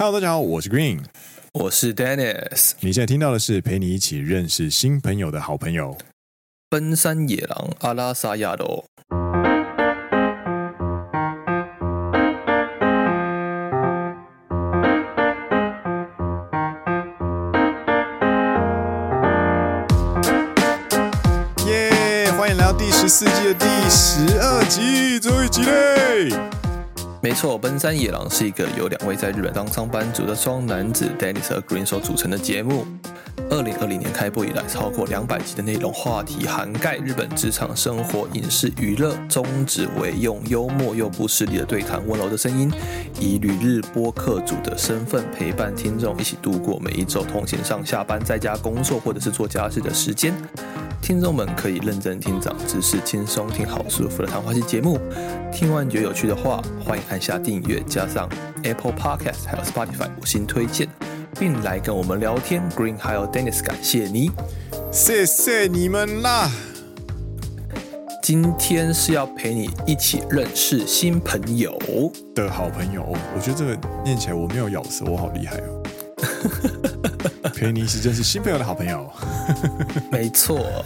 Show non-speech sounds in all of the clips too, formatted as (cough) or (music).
Hello，大家好，我是 Green，我是 Dennis。你现在听到的是陪你一起认识新朋友的好朋友——奔山野狼阿拉萨亚罗。耶！欢迎来到第十四季的第十二集，最后一集嘞！没错，奔山野狼是一个由两位在日本当上班族的双男子 Dennis 和 Green 所组成的节目。二零二零年开播以来，超过两百集的内容话题涵盖日本职场生活、影视娱乐，宗旨为用幽默又不失礼的对谈、温柔的声音，以旅日播客主的身份陪伴听众一起度过每一周通勤上下班、在家工作或者是做家事的时间。听众们可以认真听长知识，轻松听好舒服的谈话系节目。听完觉得有趣的话，欢迎按下订阅，加上 Apple Podcast 还有 Spotify 五星推荐，并来跟我们聊天。Green 还有 Dennis，感谢你，谢谢你们啦！今天是要陪你一起认识新朋友的好朋友。我觉得这个念起来我没有咬舌，我好厉害哦！(laughs) 陪你一起认识新朋友的好朋友，(laughs) 没错。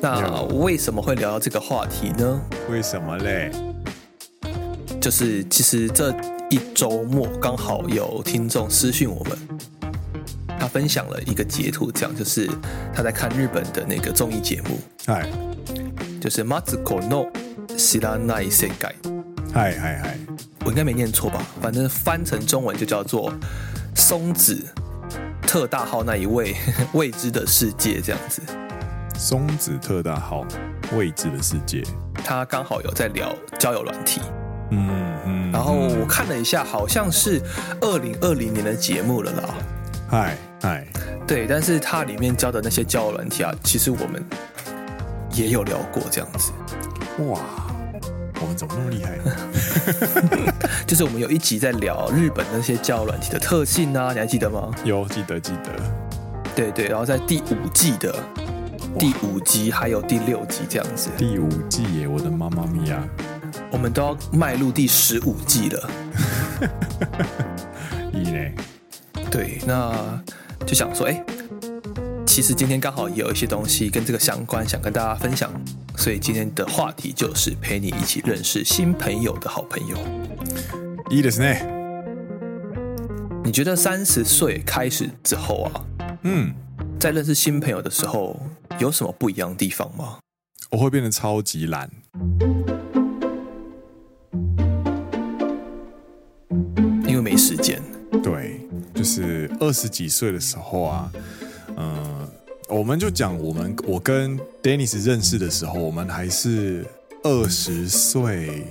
那为什么会聊到这个话题呢？为什么嘞？就是其实这一周末刚好有听众私讯我们，他分享了一个截图，这样就是他在看日本的那个综艺节目，嗨，就是《Matsuko no Shiranai Sekai》，嗨嗨嗨，我应该没念错吧？反正翻成中文就叫做松子特大号那一位 (laughs) 未知的世界这样子。松子特大号未知的世界，他刚好有在聊交友软体。嗯嗯，然后我看了一下，好像是二零二零年的节目了啦。嗨嗨，对，但是它里面教的那些交友软体啊，其实我们也有聊过这样子。哇，我们怎么那么厉害？(laughs) 就是我们有一集在聊日本那些交友软体的特性啊，你还记得吗？有，记得记得。对对，然后在第五季的第五集还有第六集这样子。第五季耶，我的妈妈咪呀！我们都要迈入第十五季了，(laughs) 一呢？对，那就想说，哎，其实今天刚好也有一些东西跟这个相关，想跟大家分享，所以今天的话题就是陪你一起认识新朋友的好朋友。いいですね。你觉得三十岁开始之后啊，嗯，在认识新朋友的时候，有什么不一样的地方吗？我会变得超级懒。 就是二十几岁的时候啊，嗯、呃，我们就讲我们我跟 Dennis 认识的时候，我们还是二十岁，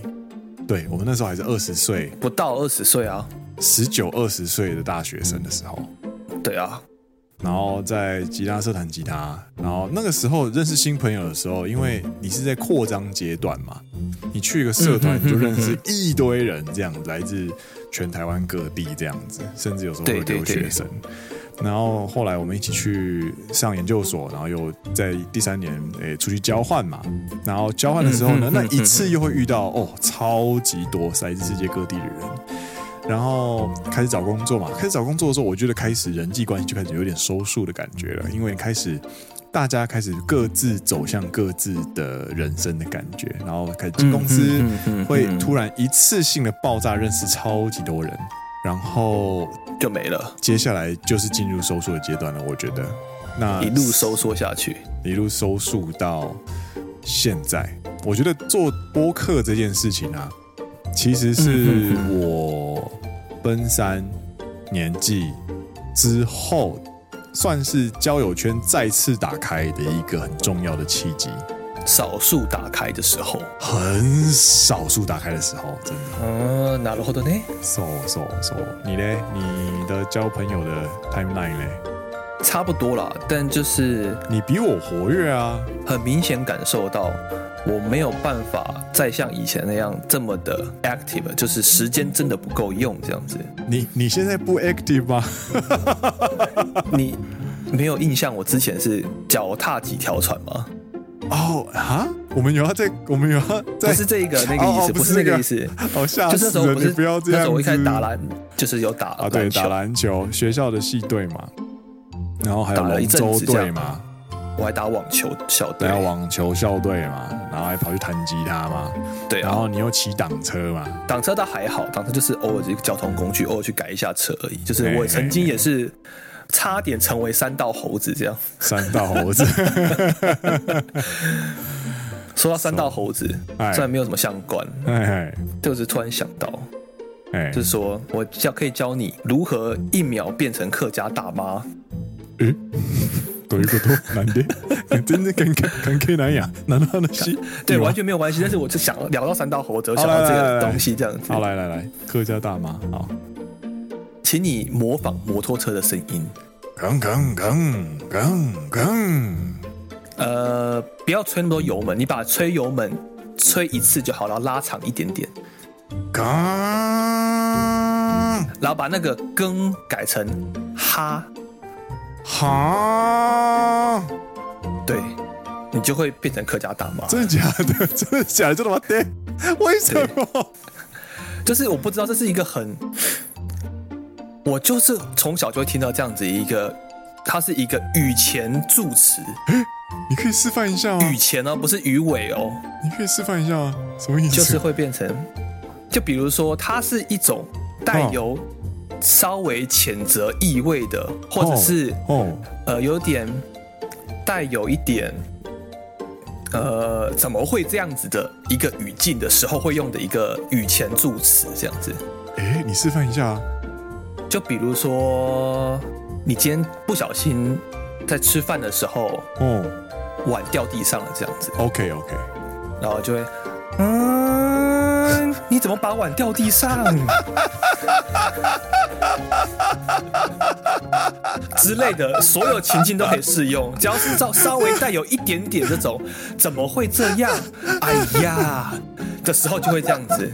对，我们那时候还是二十岁，不到二十岁啊，十九二十岁的大学生的时候，对啊，然后在吉他社弹吉他，然后那个时候认识新朋友的时候，因为你是在扩张阶段嘛，你去一个社团你就认识一堆人，这样来自。全台湾各地这样子，甚至有时候会留学生。然后后来我们一起去上研究所，然后又在第三年诶、欸、出去交换嘛。然后交换的时候呢，那一次又会遇到哦超级多来自世界各地的人。然后开始找工作嘛，开始找工作的时候，我觉得开始人际关系就开始有点收束的感觉了，因为开始。大家开始各自走向各自的人生的感觉，然后开始进公司，会突然一次性的爆炸，认识超级多人，然后就没了。接下来就是进入收缩的阶段了，我觉得。那一路收缩下去，一路收束到现在，我觉得做播客这件事情啊，其实是我奔三年纪之后。算是交友圈再次打开的一个很重要的契机，少数打开的时候，很少数打开的时候，真的。嗯，なるほどね。So so so，你嘞？你的交朋友的 timeline 嘞？ 差不多啦，但就是你比我活跃啊，很明显感受到我没有办法再像以前那样这么的 active，就是时间真的不够用这样子。你你现在不 active 吗？(laughs) 你没有印象我之前是脚踏几条船吗？哦啊，我们有要在，我们有要在，不是这个那个意思，不 (laughs) 是那个意思。哦，吓死人！就是那时候不是，不要这样。那时候我一开始打篮，就是有打啊，对，打篮球，学校的系队嘛，然后还有龙舟队嘛，我还打网球校队，还有网球校队嘛，然后还跑去弹吉他嘛，对，然后你又骑挡车嘛，挡车倒还好，挡车就是偶尔一个交通工具，偶尔去改一下车而已。就是我曾经也是。差点成为三道猴子，这样。三道猴子。(laughs) 说到三道猴子，虽然没有什么相关，就是突然想到，就是说我教可以教你如何一秒变成客家大妈。诶，对不对？难的，(laughs) 真的跟跟跟客南亚，难道那些？对，完全没有关系。但是我就想聊到三道猴子，我想到这个东西，这样子。好，来来来，客家大妈，好。请你模仿摩托车的声音，吭吭吭吭吭。呃，不要吹那么多油门，你把吹油门吹一次就好了，然后拉长一点点。吭，然后把那个更改成哈哈，对，你就会变成客家大妈。真的假的？真的假的？真的吗？对，为什么？就是我不知道，这是一个很。我就是从小就会听到这样子一个，它是一个语前助词。(gasps) 你可以示范一下吗？语前哦，不是语尾哦。你可以示范一下啊，什么意思？就是会变成，就比如说，它是一种带有稍微谴责意味的，或者是哦，呃，有点带有一点，呃，怎么会这样子的一个语境的时候会用的一个语前助词，这样子。哎，你示范一下啊。就比如说，你今天不小心在吃饭的时候，哦，碗掉地上了，这样子。OK OK，然后就会，嗯，你怎么把碗掉地上？(laughs) 之类的，所有情境都可以适用，只要是稍稍微带有一点点这种，怎么会这样？哎呀，的时候就会这样子。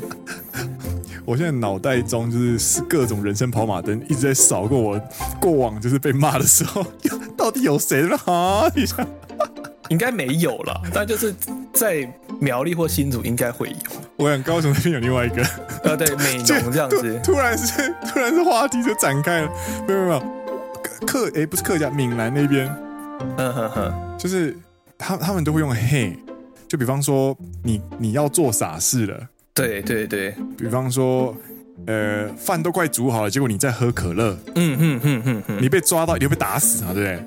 我现在脑袋中就是各种人生跑马灯一直在扫过我过往，就是被骂的时候，(laughs) 到底有谁了啊？一 (laughs) 下应该没有了，但就是在苗栗或新竹应该会有。我想高雄那边有另外一个，啊，对，美浓这样子。(laughs) 突然是突然是话题就展开了，没有没有，客哎、欸、不是客家闽南那边，嗯哼哼，就是他他们都会用嘿，就比方说你你要做傻事了。对对对，比方说，呃，饭都快煮好了，结果你在喝可乐，嗯哼哼哼哼，你被抓到，你会被打死啊，对不对？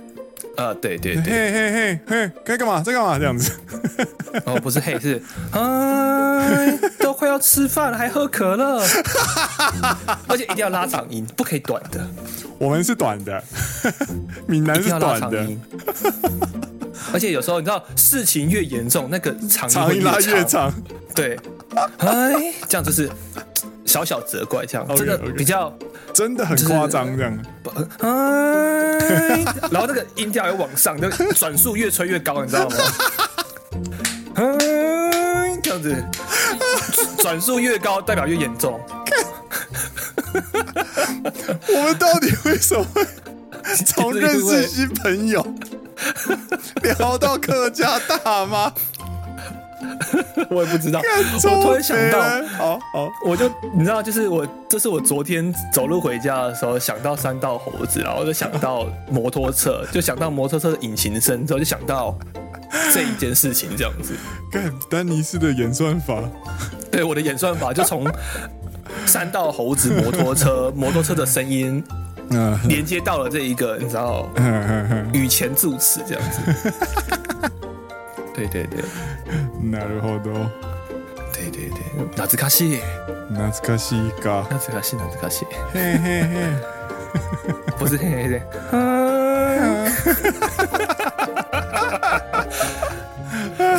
啊，对对对，嘿嘿嘿嘿，该干嘛？在干嘛？这样子？哦，不是嘿，(laughs) 是，哎，都快要吃饭了，还喝可乐，而且一定要拉长音，不可以短的。(laughs) 我们是短的，闽南是短的。而且有时候你知道，事情越严重，那个长音拉越长。对，哎，这样就是小小责怪，这样真的比较 okay. 真的很夸张，这样。哎，(laughs) 然后那个音调又往上，就转速越吹越高，你知道吗？(laughs) 哎，这样子，转速越高代表越严重。我们到底为什么会 (laughs) 从认识新朋友聊到客家大妈？(laughs) 我也不知道，我突然想到，好好，我就你知道，就是我，这是我昨天走路回家的时候想到三道猴子，然后就想到摩托车，(laughs) 就想到摩托车的引擎声之后，就想到这一件事情，这样子。干丹尼斯的演算法，对，我的演算法就从三道猴子摩托车，(laughs) 摩托车的声音，嗯，连接到了这一个，你知道，语前助词这样子。对对对，なるほど。对对对，懐かしい，懐かしいか，懐かしい懐かしい。嘿嘿嘿，不是嘿嘿嘿，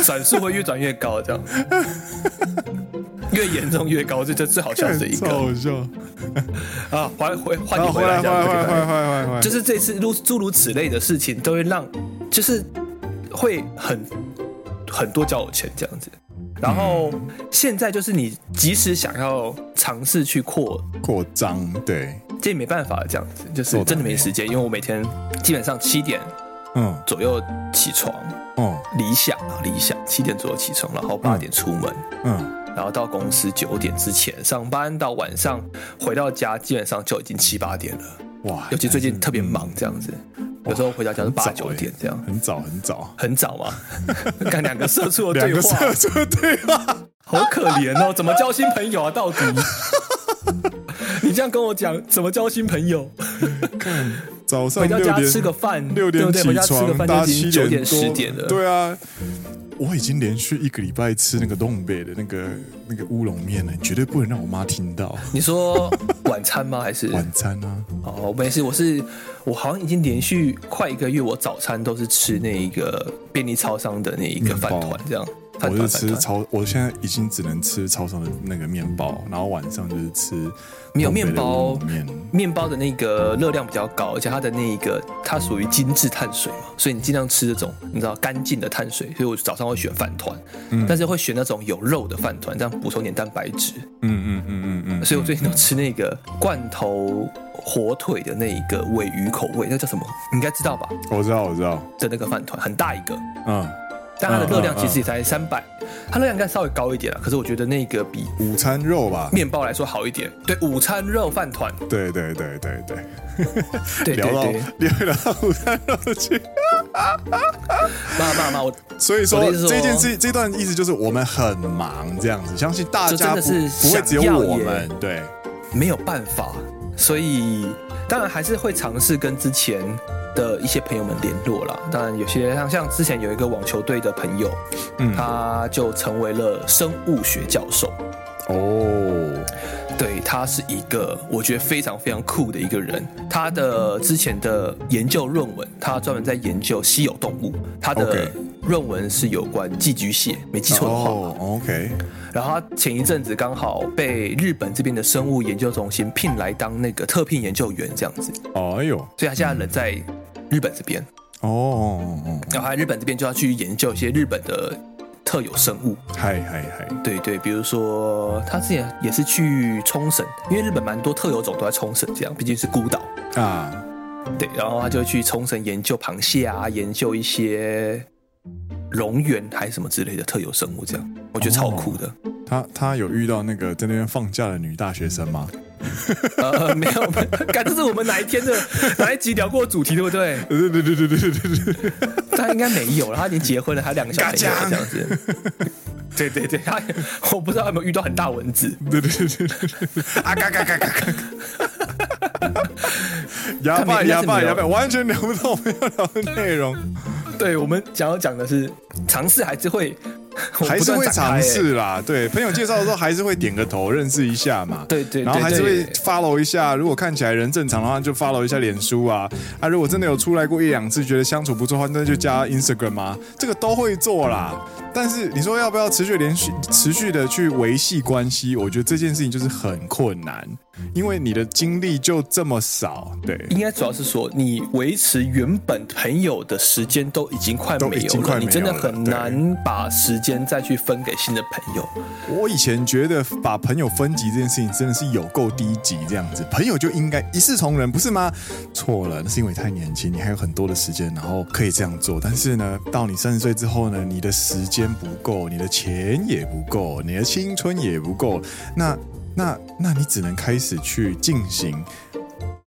转速会越转越高，这样，越严重越高，这这最好笑的一个，好笑。啊，回回换你回来讲，就是这次如诸如此类的事情，都会让，就是会很。 很多交友圈这样子，然后现在就是你即使想要尝试去扩扩张，对，这也没办法这样子，就是真的没时间，因为我每天基本上七点嗯。左右起床，哦，理想啊理想七点左右起床，然后八点出门，嗯，然后到公司九点之前上班，到晚上回到家基本上就已经七八点了。哇，尤其最近特别忙，这样子，有时候回到家是八九点这样，很早很早很早嘛。(laughs) 干两个社畜的对话，两个社畜的对话，(laughs) 好可怜哦！怎么交新朋友啊？到底？(laughs) 你这样跟我讲，怎么交新朋友？看早上回到家吃个饭，六点起床，大家七点点十点了。对啊，我已经连续一个礼拜吃那个东北的那个那个乌龙面了，你绝对不能让我妈听到。你说晚餐吗？还是 (laughs) 晚餐啊？哦，没事，我是我好像已经连续快一个月，我早餐都是吃那一个便利超商的那一个饭团这样。我是吃超，我现在已经只能吃超商的那个面包，然后晚上就是吃没有面包面，面包的那个热量比较高，而且它的那个它属于精致碳水嘛，所以你尽量吃这种你知道干净的碳水，所以我早上会选饭团，嗯，但是会选那种有肉的饭团，这样补充点蛋白质，嗯嗯嗯嗯嗯，所以我最近都吃那个罐头火腿的那一个鮪鱼口味，那叫什么？你应该知道吧？我知道，我知道的那个饭团很大一个，嗯。但它的热量其实也才三百，它热量应该稍微高一点了。可是我觉得那个比午餐肉吧，面包来说好一点。对，午餐肉饭团。对对对对对。对对对，聊到午餐肉去。妈妈妈，我所以说这件事这段意思就是我们很忙这样子，相信大家不不会只有我们对，没有办法，所以当然还是会尝试跟之前。的一些朋友们联络了，当然有些像像之前有一个网球队的朋友，嗯，他就成为了生物学教授。哦，对，他是一个我觉得非常非常酷的一个人。他的之前的研究论文，他专门在研究稀有动物。他的论文是有关寄居蟹，没记错的话。哦，OK。然后他前一阵子刚好被日本这边的生物研究中心聘来当那个特聘研究员，这样子。哎呦，所以他现在人在日本这边。哦哦哦。然后他日本这边就要去研究一些日本的。特有生物，嗨嗨嗨，对对，比如说他之前也是去冲绳，因为日本蛮多特有种都在冲绳，这样毕竟是孤岛啊，对，然后他就去冲绳研究螃蟹啊，研究一些蝾螈还是什么之类的特有生物，这样我觉得超酷的。哦、他他有遇到那个在那边放假的女大学生吗？(laughs) 呃，没有，感这是我们哪一天的 (laughs) 哪一集聊过主题，对不对？对对对对对对对。他应该没有了，他已经结婚了，还有两个小孩这样子。对对对，他我不知道有没有遇到很大蚊子。(laughs) 对对对对对。啊嘎嘎嘎嘎嘎。哑巴哑巴哑巴，完全聊不到我们要聊的内容。对，我们想要讲的是尝试还是会。(laughs) 还是会尝试啦，对，朋友介绍的时候还是会点个头，认识一下嘛。(laughs) 对对，然后还是会 follow 一下，如果看起来人正常的话，就 follow 一下脸书啊。啊，如果真的有出来过一两次，觉得相处不错的话，那就加 Instagram 啊，这个都会做啦。但是你说要不要持续连续持续的去维系关系？我觉得这件事情就是很困难。因为你的精力就这么少，对，应该主要是说你维持原本朋友的时间都已经快没有了，已经快没有了，你真的很难把时间再去分给新的朋友。我以前觉得把朋友分级这件事情真的是有够低级，这样子，朋友就应该一视同仁，不是吗？错了，那是因为太年轻，你还有很多的时间，然后可以这样做。但是呢，到你三十岁之后呢，你的时间不够，你的钱也不够，你的青春也不够，那。那，那你只能开始去进行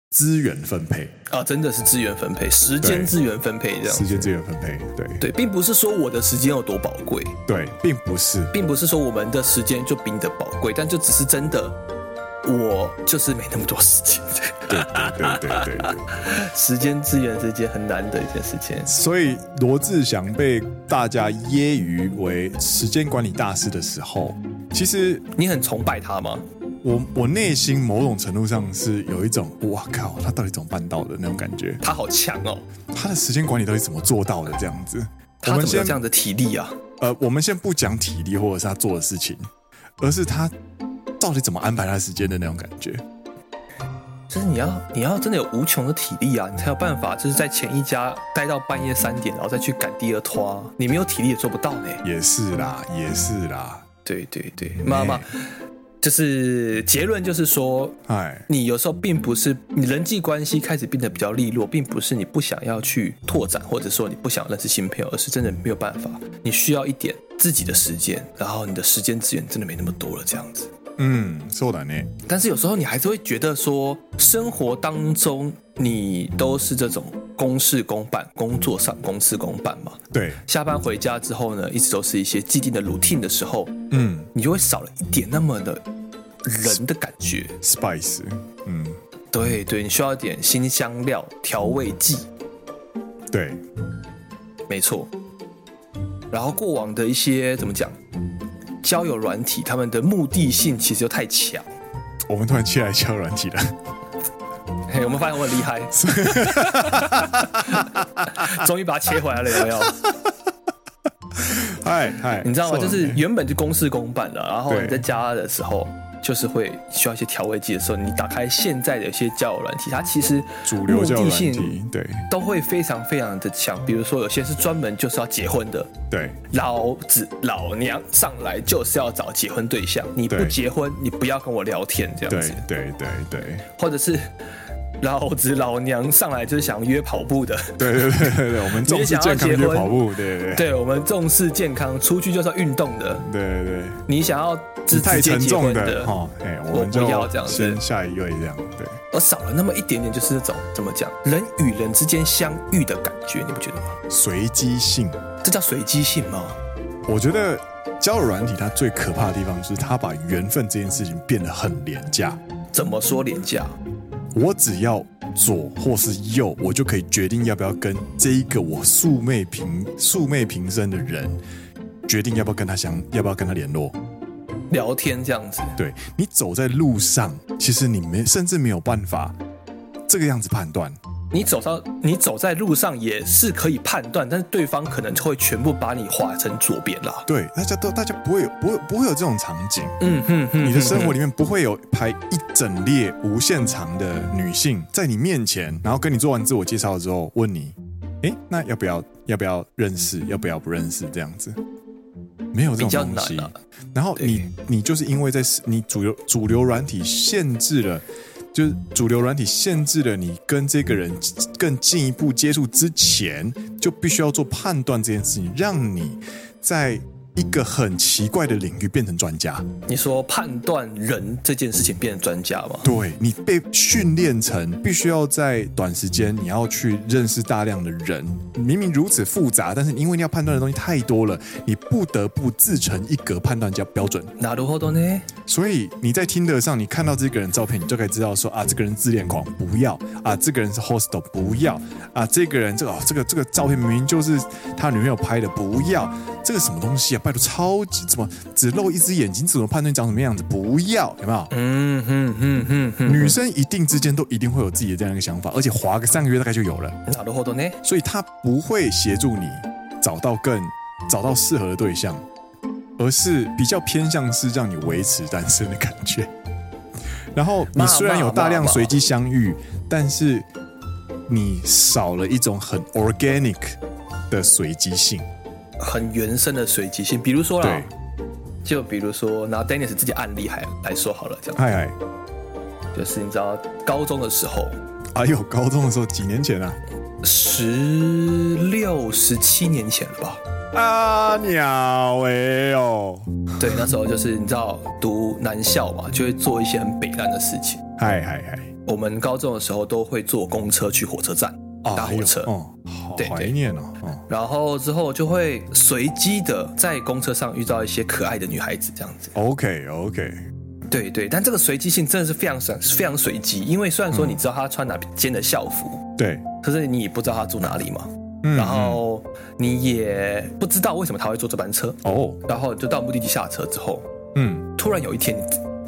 资源分配。啊，真的是资源分配，时间资源分配这样，时间资源分配，对。对，并不是说我的时间有多宝贵，对，并不是，并不是说我们的时间就比你的宝贵，但就只是真的，我就是没那么多时间，对对对对对对，时间资源是一件很难的一件事情，所以罗志祥被大家揶揄为时间管理大师的时候。其实你很崇拜他吗？我我内心某种程度上是有一种，哇靠，他到底怎么办到的那种感觉？他好强哦！他的时间管理到底怎么做到的？这样子，他怎么有这样的体力啊？呃，我们先不讲体力或者是他做的事情，而是他到底怎么安排他时间的那种感觉。就是你要你要真的有无穷的体力啊，你才有办法就是在前一家待到半夜三点，然后再去赶第二拖。你没有体力也做不到呢。也是啦，也是啦。对对对，妈妈，就是结论就是说，哎，你有时候并不是你人际关系开始变得比较利落，并不是你不想要去拓展，或者说你不想认识新朋友，而是真的没有办法。你需要一点自己的时间，然后你的时间资源真的没那么多了，这样子。嗯，そうだね。但是有时候你还是会觉得说，生活当中你都是这种公事公办，工作上公事公办嘛。对。下班回家之后呢，一直都是一些既定的 routine 的时候，嗯，你就会少了一点那么的人的感觉，spice。嗯，对对，你需要一点辛香料、调味剂。对，没错。然后过往的一些怎么讲？ 交友软体，他们的目的性其实又太强。我们突然切来交友软体了，嘿，我们发现我很厉害，(laughs) 终于把它切回来了，有没有？嗨嗨，你知道吗？就是原本就公事公办的，然后你在家的时候。就是会需要一些调味剂的时候，你打开现在的一些交友软体，它其实主流交友软体对都会非常非常的强。比如说，有些是专门就是要结婚的，对，老子老娘上来就是要找结婚对象，你不结婚，你不要跟我聊天这样子，对对对对，或者是。老子老娘上来就是想约跑步的，(laughs) 对对对对对，我们重视健康约跑步，对对对，对我们重视健康，出去就是要运动的，对对对，你想要太沉重的哈，哎，我们就要这样子，先下一位这样，对，而少了那么一点点，就是那种怎么讲，人与人之间相遇的感觉，你不觉得吗？随机性，这叫随机性吗？我觉得交友软体它最可怕的地方就是它把缘分这件事情变得很廉价。怎么说廉价？我只要左或是右，我就可以决定要不要跟这一个我素昧平素昧平生的人决定要不要跟他相，要不要跟他联络聊天这样子。对，你走在路上，其实你没甚至没有办法这个样子判断。你走到你走在路上也是可以判断，但是对方可能就会全部把你划成左边了。对，大家都大家不会有不会不会有这种场景。嗯哼哼，你的生活里面不会有排一整列无限长的女性在你面前，然后跟你做完自我介绍之后问你，哎，那要不要要不要认识？要不要不认识？这样子没有这种东西。啊、然后你你就是因为在你主流主流软体限制了。就是主流软体限制了你跟这个人更进一步接触之前，就必须要做判断这件事情，让你在。一个很奇怪的领域变成专家，你说判断人这件事情变成专家吗？对，你被训练成必须要在短时间你要去认识大量的人，明明如此复杂，但是因为你要判断的东西太多了，你不得不自成一格判断叫标准。なるほど呢？所以你在 Tinder 上，你看到这个人照片，你就可以知道说啊，这个人自恋狂，不要啊，这个人是 hostel，不要啊，这个人这个这个这个照片明明就是他女朋友拍的，不要这个什么东西啊？ 拜托，超级怎么只露一只眼睛，怎么判断长什么样子？不要，有没有？嗯哼哼哼哼。女生一定之间都一定会有自己的这样一个想法，而且滑个三个月大概就有了。好的，好的呢。所以他不会协助你找到更找到适合的对象，而是比较偏向是让你维持单身的感觉。(laughs) 然后你虽然有大量随机相遇，但是你少了一种很 organic 的随机性。很原生的随机性，比如说啦，就比如说拿 Dennis 自己案例还来说好了，这样。嗨嗨，就是你知道高中的时候，哎呦，高中的时候几年前啊？十六、十七年前了吧？啊鸟哎哦！对，那时候就是你知道读男校嘛，就会做一些很北烂的事情。嗨嗨嗨！我们高中的时候都会坐公车去火车站。搭火车，哦，好怀念哦。然后之后就会随机的在公车上遇到一些可爱的女孩子，这样子。OK，OK，对对，但这个随机性真的是非常随，非常随机。因为虽然说你知道她穿哪间的校服，对，可是你也不知道她住哪里嘛。然后你也不知道为什么他会坐这班车哦。然后就到目的地下车之后，嗯，突然有一天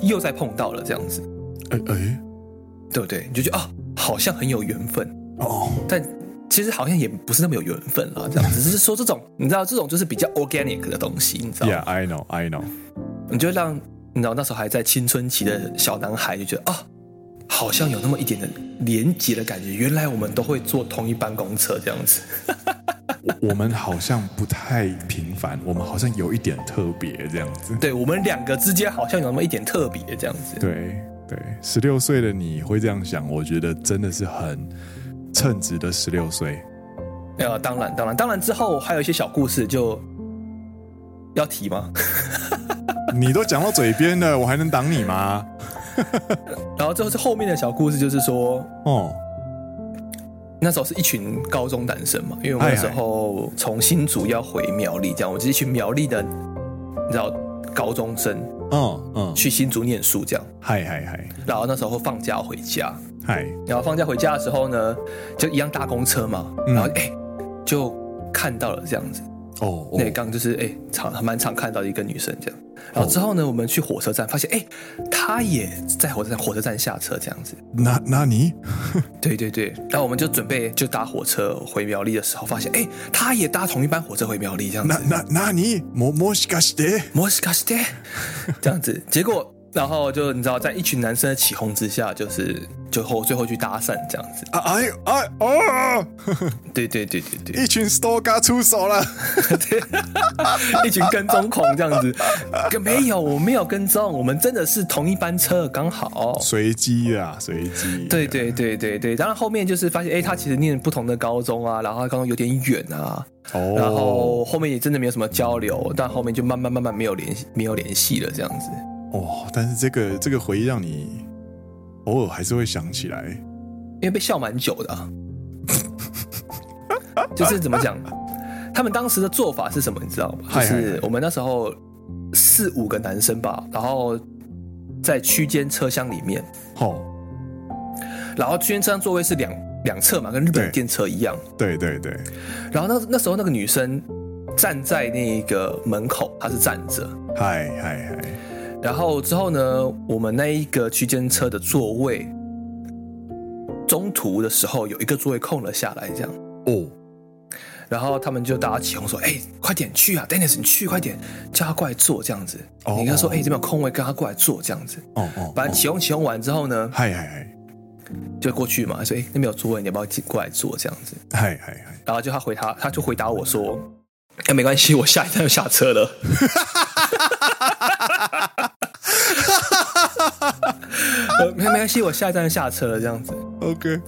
又再碰到了这样子，哎哎，对不对？你就觉得啊，好像很有缘分。哦，但其实好像也不是那么有缘分了，这样 (laughs) 只是说这种，你知道这种就是比较 organic 的东西，你知道吗？Yeah, I know, I know。你就让你知道那时候还在青春期的小男孩就觉得啊，好像有那么一点的连结的感觉，原来我们都会坐同一班公车这样子。(laughs) 我们好像不太平凡，我们好像有一点特别这样子。对，我们两个之间好像有那么一点特别这样子。对对，十六岁的你会这样想，我觉得真的是很称职的十六岁。呃，当然当然当然之后还有一些小故事就要提吗？(laughs) (laughs) 你都讲到嘴边了，我还能挡你吗？(laughs) 然后最后是后面的小故事，就是说，哦。那时候是一群高中男生嘛，因为我那时候从新竹要回苗栗，这样，我是一群苗栗的，你知道高中生，嗯嗯，去新竹念书这样，嗨嗨嗨，然后那时候放假回家，嗨，然后放假回家的时候呢，就一样搭公车嘛，然后哎，就看到了这样子。哦，那刚就是哎，常蛮常看到一个女生这样，然后之后呢，我们去火车站，发现哎，她也在火车站，火车站下车这样子。那那你？(laughs) 对对对，然后我们就准备就搭火车回苗栗的时候，发现哎，她也搭同一班火车回苗栗这样子。那那那你？ももしかして？もしかして？这样子，结果。 然后就你知道，在一群男生的起哄之下，就是最后最后去搭讪这样子。啊哎哎哦！(laughs) 对对对对对，一群 stalker 出手了，对，(laughs) 一群跟踪狂这样子。没有，我没有跟踪，我们真的是同一班车，刚好随机啊，随机。对对对对对，当然后面就是发现，哎，他其实念不同的高中啊，然后他高中有点远啊，哦，然后后面也真的没有什么交流，但后面就慢慢慢慢没有联系，没有联系了这样子。哦，但是这个这个回忆让你偶尔还是会想起来，因为被笑蛮久的啊。(laughs) 就是怎么讲，他们当时的做法是什么？你知道吗？就是我们那时候四五个男生吧，然后在区间车厢里面，哦，然后区间车厢座位是两两侧嘛，跟日本电车一样。对对对。然后那那时候那个女生站在那个门口，她是站着。嗨嗨嗨。然后之后呢，我们那一个区间车的座位，中途的时候有一个座位空了下来，这样哦。然后他们就大家起哄说：“哎，快点去啊，Dennis，你去快点，叫他过来坐这样子。哦”你跟他说：“哎、哦，这边有空位，跟他过来坐这样子。哦”哦哦。反正起哄起哄完之后呢，嗨嗨嗨，就过去嘛，说：“哎，那边有座位，你要不要过来坐这样子？”嗨嗨嗨。然后就他回他，他就回答我说：“哎，没关系，我下一站就下车了。(laughs) ” (laughs) 没没关系，我下一站下车了，这样子。OK。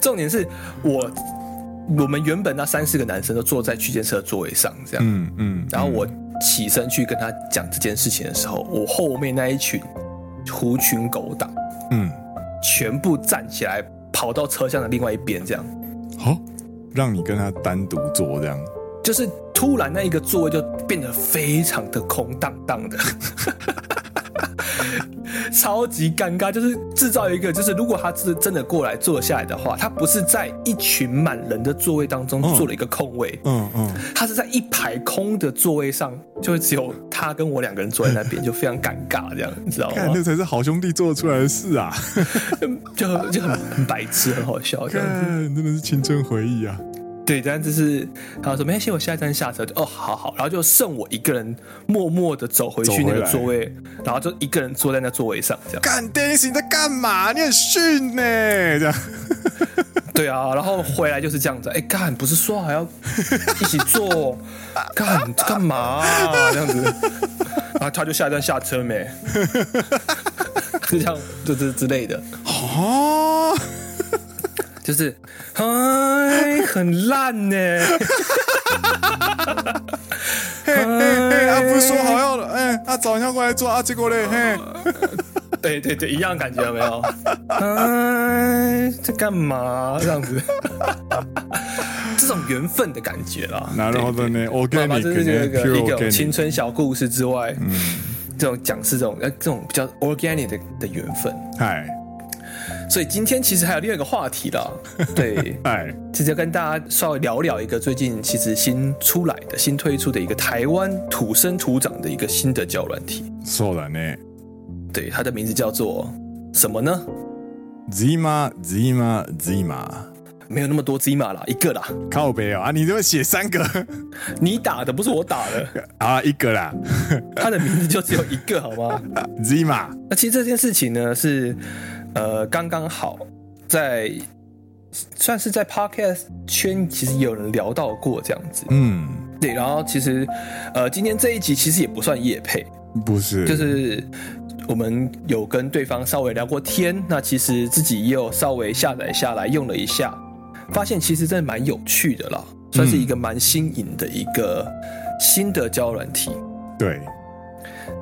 重点是我，我们原本那三四个男生都坐在区间车座位上，这样。嗯嗯。然后我起身去跟他讲这件事情的时候，我后面那一群狐群狗党，嗯，全部站起来跑到车厢的另外一边，这样。好，让你跟他单独坐，这样。就是突然那一个座位就变得非常的空荡荡的。(laughs) 超级尴尬，就是制造一个，就是如果他是真的过来坐下来的话，他不是在一群满人的座位当中坐了一个空位，嗯嗯，他是在一排空的座位上，就会只有他跟我两个人坐在那边，就非常尴尬，这样你知道吗？那才是好兄弟做出来的事啊，就 (laughs) 就很很白痴，很好笑，这样子，真的是青春回忆啊。对，但就是他说没关系，我下一站下车就哦，好好，然后就剩我一个人默默的走回去那个座位，然后就一个人坐在那座位上，这样。干，Dennis 你在干嘛？你很逊呢，这样。对啊，然后回来就是这样子，哎，干，不是说还要一起坐？(laughs) 干干嘛啊？这样子，然后他就下一站下车没？(laughs) 就这样，就这之类的。哦。就是，哎，很烂呢。嘿，嘿，嘿，啊，不是说好要，哎，啊，早上过来做啊，结果嘞，嘿，对对对，一样感觉有没有？哎，在干嘛？这样子，这种缘分的感觉啦。然后呢，我跟你这是一个一个青春小故事之外，嗯，这种讲是这种，呃，这种比较 organic 的的缘分，嗨。所以今天其实还有另外一个话题啦，(laughs) 对，哎，其实要跟大家稍微聊聊一个最近其实新出来的新推出的一个台湾土生土长的一个新的交软体。そうだね。对，它的名字叫做什么呢？Zima Zima Zima，没有那么多 Zima 啦，一个啦。靠北哦啊，你怎么写三个？你打的不是我打的啊，一个啦。它的名字就只有一个，好吗？(laughs) Zima。那其实这件事情呢是。 呃，刚刚好，在算是在 podcast 圈，其实也有人聊到过这样子。嗯，对。然后其实，呃，今天这一集其实也不算夜配，不是，就是我们有跟对方稍微聊过天。那其实自己也有稍微下载下来用了一下，发现其实真的蛮有趣的啦，算是一个蛮新颖的一个新的交友软体。对，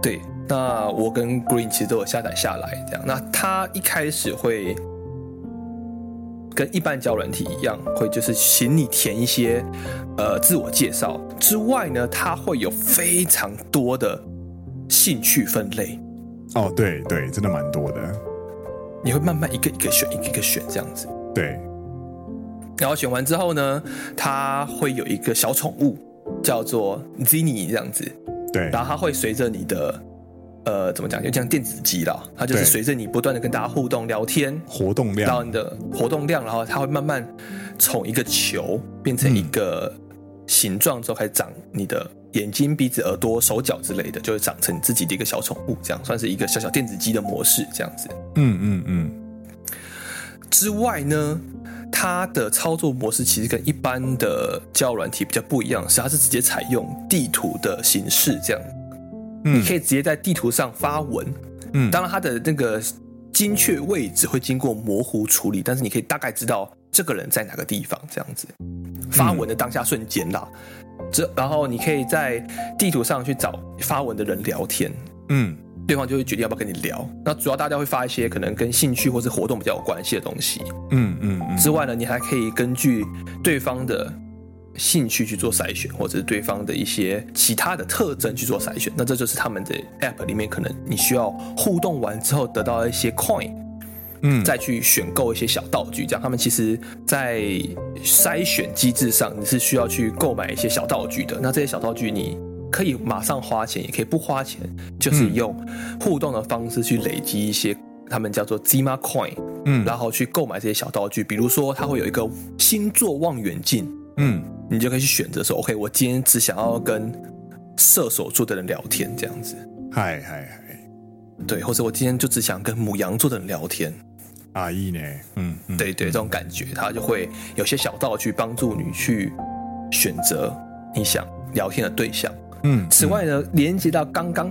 对。那我跟 Green 其实都有下载下来，这样。那它一开始会跟一般交友软体一样，会就是请你填一些呃自我介绍之外呢，它会有非常多的兴趣分类。哦，对对，真的蛮多的。你会慢慢一个一个选，一个一个选这样子。对。然后选完之后呢，它会有一个小宠物叫做 Zinni 这样子。对。然后它会随着你的。呃，怎么讲？就像电子机啦，它就是随着你不断的跟大家互动聊天，活动量，然后你的活动量，然后它会慢慢从一个球变成一个形状之后，开始长你的眼睛、鼻子、耳朵、手脚之类的，就会长成你自己的一个小宠物，这样算是一个小小电子机的模式，这样子。嗯嗯嗯。之外呢，它的操作模式其实跟一般的交友软体比较不一样，是它是直接采用地图的形式，这样。你可以直接在地图上发文，嗯，当然它的那个精确位置会经过模糊处理，但是你可以大概知道这个人在哪个地方，这样子。发文的当下瞬间啦，这然后你可以在地图上去找发文的人聊天，嗯，对方就会决定要不要跟你聊。那主要大家会发一些可能跟兴趣或是活动比较有关系的东西，嗯嗯。之外呢，你还可以根据对方的。兴趣去做筛选，或者是对方的一些其他的特征去做筛选，那这就是他们的 App 里面可能你需要互动完之后得到一些 Coin，嗯，再去选购一些小道具，这样他们其实在筛选机制上你是需要去购买一些小道具的。那这些小道具你可以马上花钱，也可以不花钱，就是用互动的方式去累积一些他们叫做 Zima Coin，嗯，然后去购买这些小道具，比如说它会有一个星座望远镜，嗯。你就可以去选择说，OK，我今天只想要跟射手座的人聊天，这样子。嗨嗨嗨，对，或者我今天就只想跟母羊座的人聊天。阿姨呢？嗯，嗯对对，这种感觉，他就会有些小道具帮助你去选择你想聊天的对象。嗯，此外呢，连接到刚刚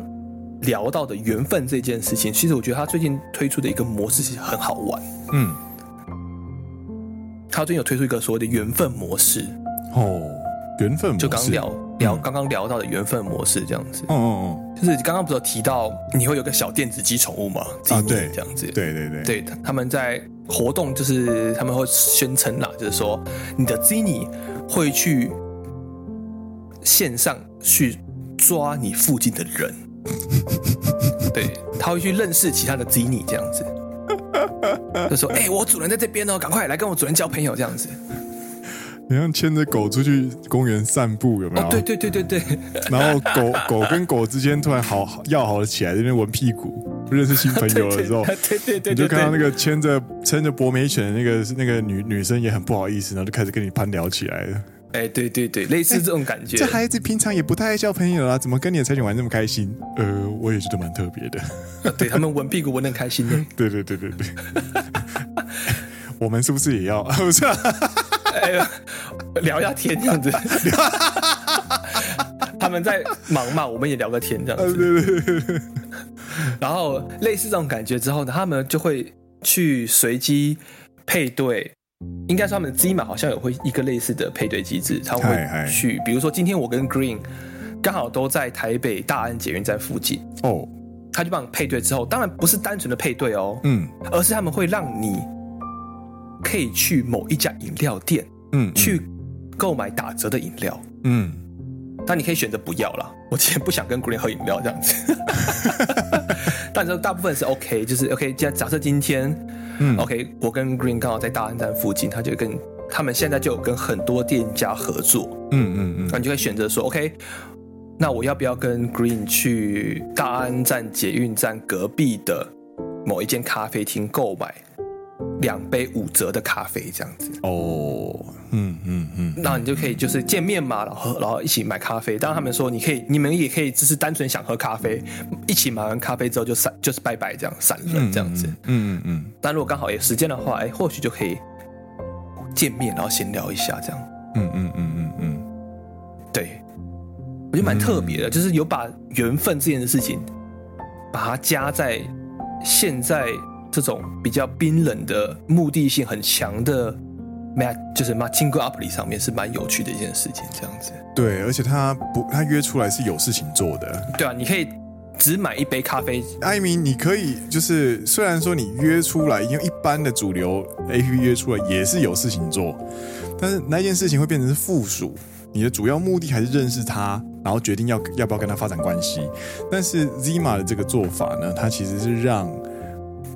聊到的缘分这件事情，其实我觉得他最近推出的一个模式其实很好玩。嗯，他最近有推出一个所谓的缘分模式。哦，缘分模式。就刚聊聊刚刚聊到的缘分模式这样子，嗯嗯嗯，就是刚刚不是有提到你会有个小电子鸡宠物吗？啊，对，这样子，对对对，对，他们在活动就是他们会宣称啦，就是说你的 Zinni 会去线上去抓你附近的人，(laughs) 对，他会去认识其他的 Zinni 这样子，就说哎、欸，我主人在这边哦，赶快来跟我主人交朋友这样子。你像牵着狗出去公园散步，有没有？哦，对对对对对。然后狗狗跟狗之间突然好要好了起来，这边闻屁股，认识新朋友的时候，(laughs) 对对对对，你就看到那个牵着牵着博美犬的那个那个女女生也很不好意思，然后就开始跟你攀聊起来了。哎，对对对，类似这种感觉。这孩子平常也不太爱交朋友啊，怎么跟你的柴犬玩这么开心？呃，我也觉得蛮特别的。(laughs) 啊、对他们闻屁股闻的开心呢。(laughs) 对对对对对。我们是不是也要？不是、啊。(laughs) 哎呀，聊一下天这样子，(laughs) 他们在忙嘛，我们也聊个天这样子。(laughs) 然后类似这种感觉之后呢，他们就会去随机配对。应该说他们的 Zima 好像也会一个类似的配对机制，他们会去，比如说今天我跟 Green 刚好都在台北大安捷运站附近哦，他就帮你配对之后，当然不是单纯的配对哦，嗯，而是他们会让你。可以去某一家饮料店，嗯，嗯，去购买打折的饮料，嗯，但你可以选择不要啦。我今天不想跟 Green 喝饮料这样子，(laughs) 但是大部分是 OK，就是 OK。假假设今天，嗯，OK，我跟 Green 刚好在大安站附近，他就跟他们现在就有跟很多店家合作，嗯嗯嗯，那你就可以选择说 OK，那我要不要跟 Green 去大安站捷运站隔壁的某一间咖啡厅购买？两杯五折的咖啡这样子哦，嗯嗯嗯，那你就可以就是见面嘛，然后然后一起买咖啡。当然他们说你可以，你们也可以只是单纯想喝咖啡，一起买完咖啡之后就散，就是拜拜这样散了这样子。嗯嗯嗯。但如果刚好有时间的话，哎，或许就可以见面，然后闲聊一下这样。嗯嗯嗯嗯嗯，对，我觉得蛮特别的，就是有把缘分这件事情，把它加在现在这种比较冰冷的目的性很强的。就是 Matching App 里上面是蛮有趣的一件事情，这样子。对，而且他不，他约出来是有事情做的。对啊，你可以只买一杯咖啡。艾米，你可以就是虽然说你约出来，因为一般的主流 APP 约出来也是有事情做，但是那件事情会变成是附属。你的主要目的还是认识他，然后决定要要不要跟他发展关系。但是 Zima 的这个做法呢，它其实是让。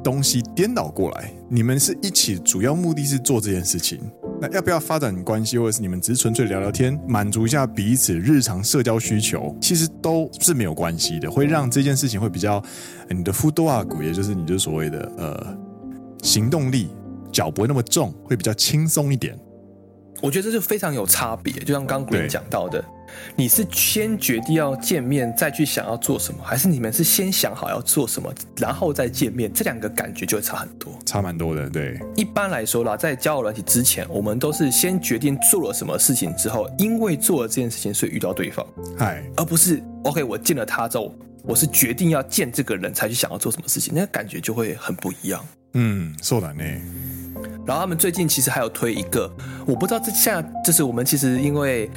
东西颠倒过来，你们是一起，主要目的是做这件事情。那要不要发展关系，或者是你们只是纯粹聊聊天，满足一下彼此日常社交需求，其实都是没有关系的，会让这件事情会比较你的 footwork，也就是你就所谓的呃行动力，脚不会那么重，会比较轻松一点。我觉得这就非常有差别，就像刚刚 Green 讲到的。你是先决定要见面，再去想要做什么，还是你们是先想好要做什么，然后再见面？这两个感觉就会差很多，差蛮多的。对，一般来说啦，在交友软体之前，我们都是先决定做了什么事情之后，因为做了这件事情，所以遇到对方，嗨，而不是 OK，我见了他之后，我是决定要见这个人才去想要做什么事情，那个感觉就会很不一样。嗯，そうだね。 然后他们最近其实还有推一个，我不知道这现在就是我们其实因为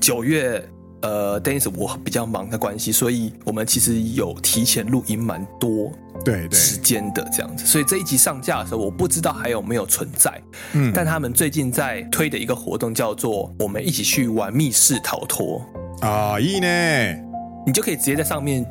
九月呃，Dennis 我比较忙的关系，所以我们其实有提前录音蛮多对时间的这样子，所以这一集上架的时候，我不知道还有没有存在。嗯，但他们最近在推的一个活动叫做“我们一起去玩密室逃脱”啊，いいね，你就可以直接在上面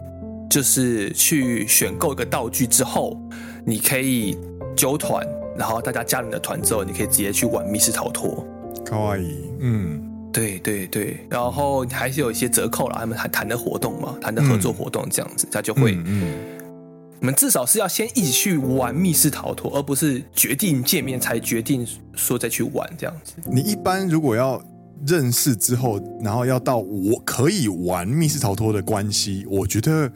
就是去选购一个道具之后，你可以揪团。 然后大家加了你的团之后，你可以直接去玩密室逃脱。可爱，嗯，对对对，然后还是有一些折扣啦，他们还谈的活动嘛，谈的合作活动这样子，他、嗯、就会，嗯，你们至少是要先一起去玩密室逃脱，而不是决定见面才决定说再去玩这样子。你一般如果要认识之后，然后要到我可以玩密室逃脱的关系，我觉得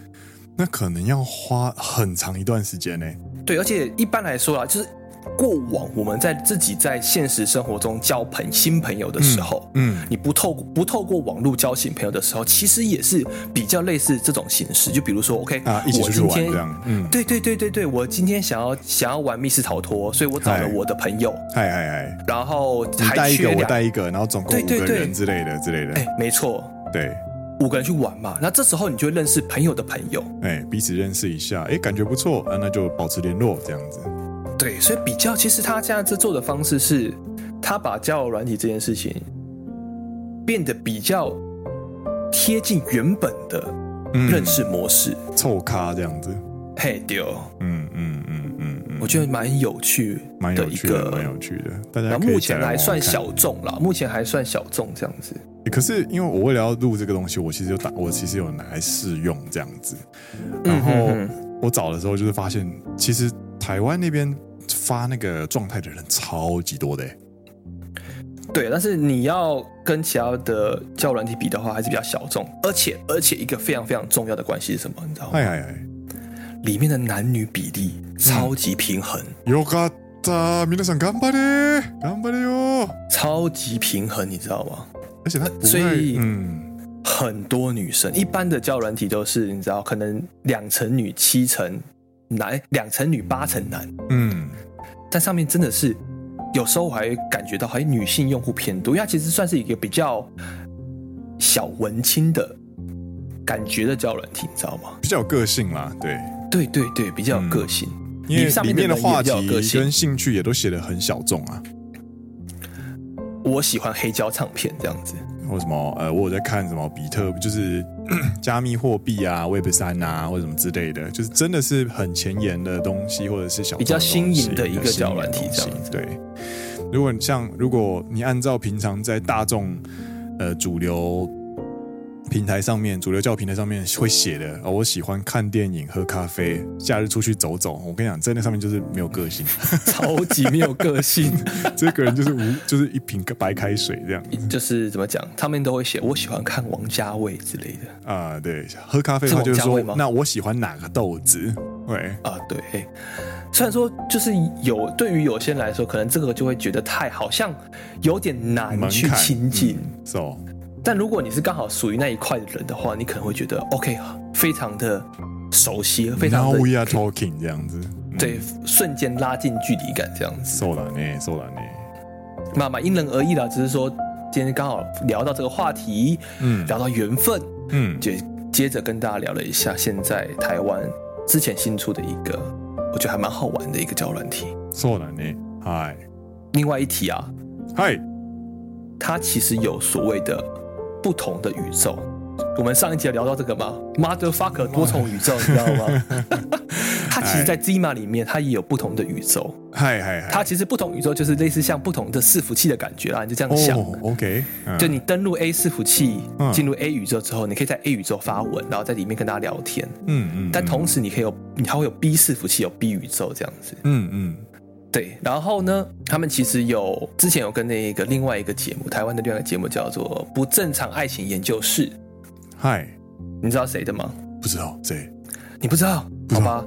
那可能要花很长一段时间呢。对，而且一般来说啊，就是。过往我们在自己在现实生活中交朋新朋友的时候，嗯，嗯，你不透不透过网络交新朋友的时候，其实也是比较类似这种形式。就比如说，OK，啊，一起出去玩这样，嗯，对对对对对，我今天想要想要玩密室逃脱，所以我找了我的朋友，哎哎哎，然后还带一个我带一个，然后总共五个人之类的之类的，哎，没错，对，五个人去玩嘛，那这时候你就会认识朋友的朋友，哎，彼此认识一下，哎，感觉不错，啊，那就保持联络这样子。对，所以比较，其实他这样子做的方式是，他把交友软体这件事情变得比较贴近原本的认识模式，凑、嗯、咖这样子。嘿，丢，嗯嗯嗯嗯嗯，我觉得蛮有趣，蛮有趣的，蛮有趣的。大家目前还算小众啦，目前还算小众这样子。可是因为我为了要录这个东西，我其实有打，我其实有拿来试用这样子。然后我找的时候就是发现，其实台湾那边。发那个状态的人超级多的，对，但是你要跟其他的交友软体比的话，还是比较小众。而且，而且一个非常非常重要的关系是什么？你知道吗？里面的男女比例超级平衡。よかった、皆さん顽张れ、顽张れよ。超级平衡，你知道吗？而且他所以嗯，很多女生一般的交友软体都是你知道，可能两成女七成。 男两成女八成男，嗯，在上面真的是有时候我还感觉到，还女性用户偏多，因为它其实算是一个比较小文青的感觉的交友软体，你知道吗？比较有个性啦，对，对对对，比较有个性，因为上面的话题跟兴趣也都写的很小众啊。我喜欢黑胶唱片这样子。或什么呃，我有在看什么比特，就是加密货币啊，Web 三啊，或者什么之类的，就是真的是很前沿的东西，或者是小比较新颖的一个交友软体这样子。对，如果你像如果你按照平常在大众呃主流。平台上面，主流教平台上面会写的哦，我喜欢看电影、喝咖啡，假日出去走走。我跟你讲，在那上面就是没有个性，(laughs) 超级没有个性。(laughs) 这个人就是无，就是一瓶白开水这样。就是怎么讲，他们都会写我喜欢看王家卫之类的啊。对，喝咖啡的话就是说，那我喜欢哪个豆子？对啊，对。虽然说就是有对于有些人来说，可能这个就会觉得太好像有点难去亲近。嗯 so. 但如果你是刚好属于那一块的人的话，你可能会觉得 OK，非常的熟悉，非常的 Now we are talking 这样子，对，瞬间拉近距离感这样子。受了呢，受了呢。那么因人而异啦，只是说今天刚好聊到这个话题，嗯，聊到缘分，嗯，就接着跟大家聊了一下现在台湾之前新出的一个，我觉得还蛮好玩的一个交友软体。受了呢，嗨。另外一题啊，嗨，它其实有所谓的。不同的宇宙，我们上一集有聊到这个吗？Motherfucker 多重宇宙，你知道吗？(laughs) 它其实，在 Zima 里面，它也有不同的宇宙。嗨嗨嗨，它其实不同宇宙就是类似像不同的伺服器的感觉啦，你就这样想。Oh, OK，就你登录 A 伺服器，进入 A 宇宙之后，你可以在 A 宇宙发文，然后在里面跟大家聊天。嗯嗯。但同时，你可以有，你还会有 B 伺服器，有 B 宇宙这样子。嗯嗯。对，然后呢，他们其实有之前有跟那个另外一个节目，台湾的另外一个节目叫做《不正常爱情研究室》。嗨，你知道谁的吗？不知道谁？你不知道？好吧，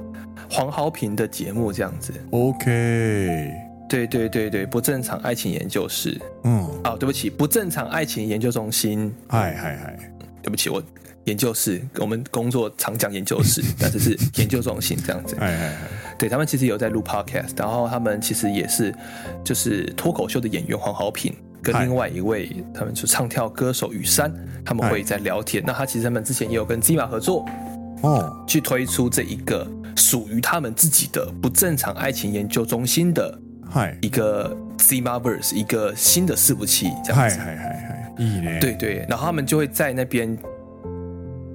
黄豪平的节目这样子。OK。对对对对，不正常爱情研究室。嗯。哦，对不起，不正常爱情研究中心。嗨嗨嗨，对不起，我研究室，我们工作常讲研究室，但是是研究中心这样子。嗨 (laughs) 嗨嗨。对，他们其实有在录 podcast，然后他们其实也是就是脱口秀的演员黄豪平跟另外一位他们是唱跳歌手雨山，他们会在聊天。那他其实他们之前也有跟 Zima 合作哦，去推出这一个属于他们自己的不正常爱情研究中心的嗨一个 Zimaverse 一个新的伺服器这样子。嗨嗨嗨嗨，对对，然后他们就会在那边，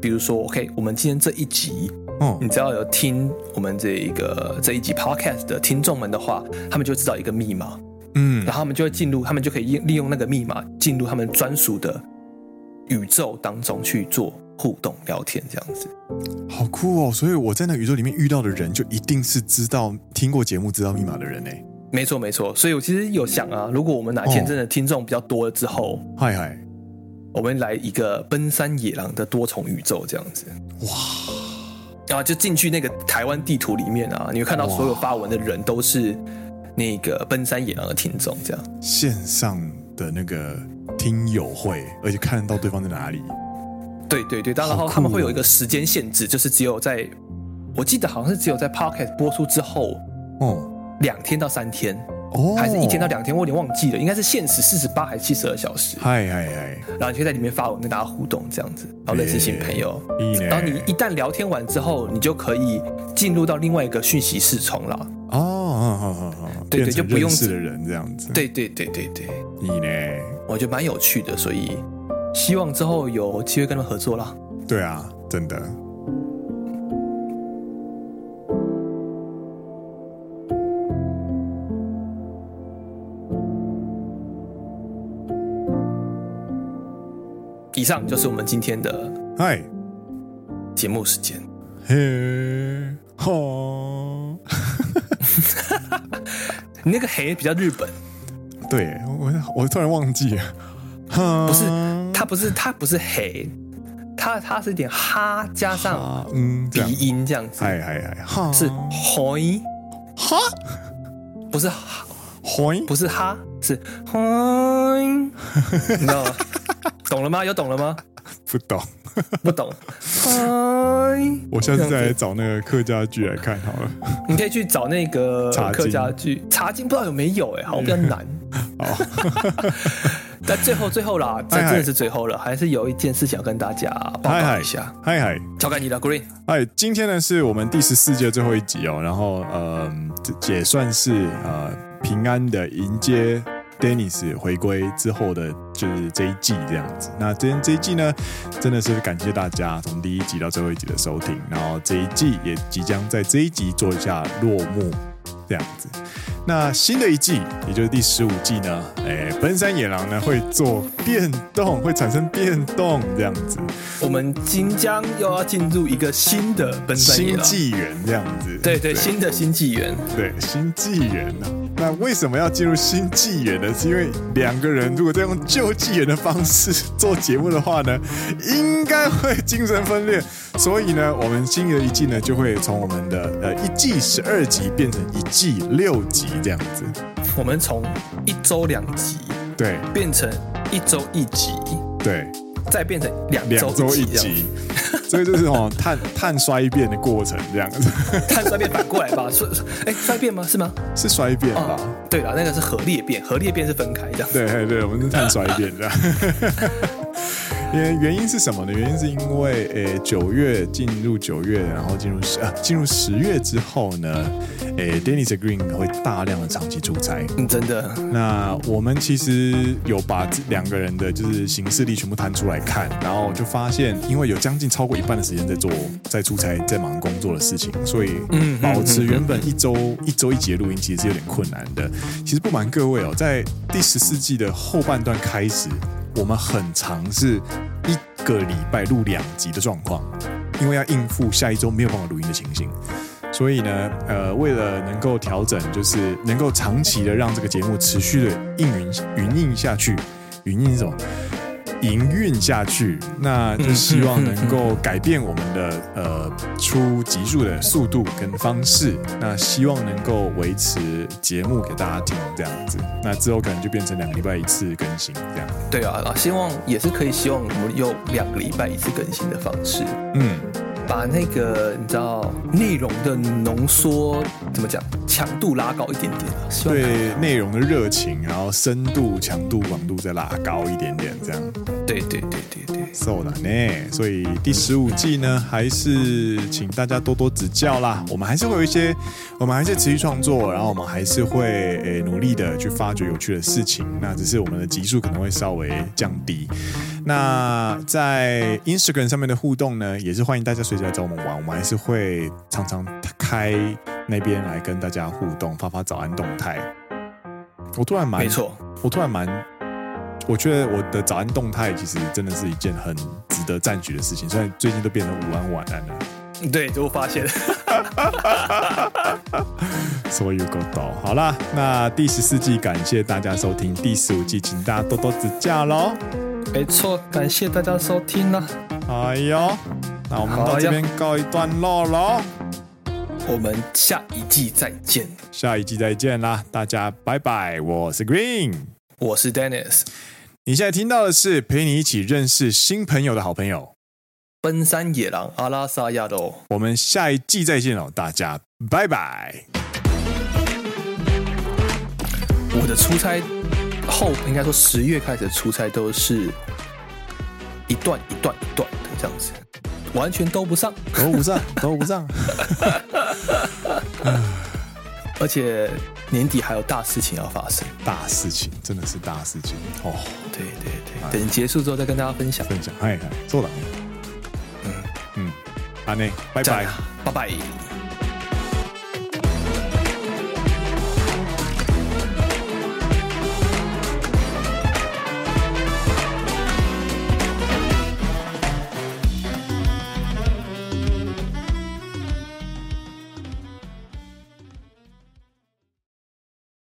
比如说 OK，我们今天这一集。哦，你只要有听我们这一个这一集 podcast 的听众们的话，他们就知道一个密码，嗯，然后他们就会进入，他们就可以利用那个密码进入他们专属的宇宙当中去做互动聊天，这样子，好酷哦！所以我在那宇宙里面遇到的人，就一定是知道听过节目、知道密码的人呢？没错，没错。所以我其实有想啊，如果我们哪天真的听众比较多了之后，嗨嗨，我们来一个奔山野狼的多重宇宙这样子，哇！然后就进去那个台湾地图里面啊，你会看到所有发文的人都是那个奔山野狼的听众，这样线上的那个听友会，而且看得到对方在哪里。对对对，当然后他们会有一个时间限制，就是只有在，我记得好像是只有在 Podcast 播出之后，哦，两天到三天。哦，还是一天到两天，我有点忘记了，应该是限时四十八还是七十二小时？嗨嗨嗨！然后你可以在里面发文跟大家互动，这样子，然后认识新朋友。然后你一旦聊天完之后，你就可以进入到另外一个讯息视窗了。哦，好好好好，对对，就不用认识的人这样子。对对对对对，你呢？我觉得蛮有趣的，所以希望之后有机会跟他们合作啦。对啊，真的。以上就是我们今天的嗨。节目时间。嘿，吼，你 (laughs) 那个“嘿”比较日本。对，我我突然忘记了。不是，它不是，它不是“嘿”，它它是一点“哈”加上嗯鼻音这样子。嗨嗨哈，是“嘿”哈，不是“嘿”，不是“哈”，是“嘿”，你知道吗？懂了吗？有懂了吗？不懂，不懂。嗨，我下次再来找那个客家剧来看好了。你可以去找那个客家剧《茶经》，不知道有没有？哎，好像比较难。(laughs) 好，(laughs) 但最后最后啦，这真的是最后了，还是有一件事情要跟大家报告一下。嗨嗨，交给你了，Green。嗨，今天呢是我们第十四届最后一集哦，然后呃，也算是呃平安的迎接。Dennis 回归之后的，就是这一季这样子。那今天这一季呢，真的是感谢大家从第一集到最后一集的收听。然后这一季也即将在这一集做一下落幕，这样子。那新的一季，也就是第十五季呢，哎，奔山野狼呢会做变动，会产生变动，这样子。我们即将又要进入一个新的奔山野狼新纪元，这样子。对对，对，新的新纪元，对新纪元呢。那为什么要进入新纪元呢？是因为两个人如果再用旧纪元的方式做节目的话呢，应该会精神分裂。所以呢，我们新的一季呢，就会从我们的呃一季十二集变成一季六集这样子。我们从一周两集对变成一周一集对。再变成两 (laughs) (laughs) 两周一集，所以就是哦，(laughs) 碳碳衰变的过程这样子。(laughs) 碳衰变反过来吧？衰哎衰变吗？是吗？是衰变吧？哦、对了，那个是核裂变，核裂变是分开的。对对，我们是碳衰变这样。(laughs) 因为原因是什么呢？原因是因为诶九月进入九月，然后进入十啊进入十月之后呢，诶 Dennis Green 会大量的长期出差。嗯，真的。那我们其实有把这两个人的就是行事历全部摊出来看，然后就发现，因为有将近超过一半的时间在做在出差、在忙工作的事情，所以保持原本一周一周一节录音其实是有点困难的。其实不瞒各位哦，在第十四季的后半段开始。我们很尝试一个礼拜录两集的状况，因为要应付下一周没有办法录音的情形，所以呢，呃，为了能够调整，就是能够长期的让这个节目持续的运营运营下去，运营什么？营运下去，那就 (laughs) 希望能够改变我们的呃出集数的速度跟方式，那希望能够维持节目给大家听这样子，那之后可能就变成两个礼拜一次更新这样。对啊，希望也是可以希望我们用两个礼拜一次更新的方式，嗯。把那个你知道内容的浓缩怎么讲，强度拉高一点点，对内容的热情，然后深度、强度、广度再拉高一点点，这样。对对对对对，so 的呢。所以第十五季呢，还是请大家多多指教啦。我们还是会有一些，我们还是持续创作，然后我们还是会诶、欸、努力的去发掘有趣的事情。那只是我们的集数可能会稍微降低。那在 Instagram 上面的互动呢，也是欢迎大家随时来找我们玩，我们还是会常常开那边来跟大家互动，发发早安动态。我突然蛮，没错，我突然蛮，我觉得我的早安动态其实真的是一件很值得赞许的事情，虽然最近都变成午安晚安了。对，都发现。所以有够到。好啦，那第十四季感谢大家收听，第十五季请大家多多指教喽。没错，感谢大家收听呢。哎呦，那我们到这边告一段落喽。我们下一季再见。下一季再见啦，大家拜拜。我是 Green，我是 Dennis。你现在听到的是陪你一起认识新朋友的好朋友——奔山野狼阿拉萨亚的。我们下一季再见了，大家拜拜。我的出差。后应该说十月开始的出差都是一段一段一段的这样子，完全都不上，都不上，都不上。(laughs) 而且年底还有大事情要发生，大事情真的是大事情哦。对对对，等结束之后再跟大家分享。分享，哎，做了。嗯嗯，阿内，拜拜，拜拜。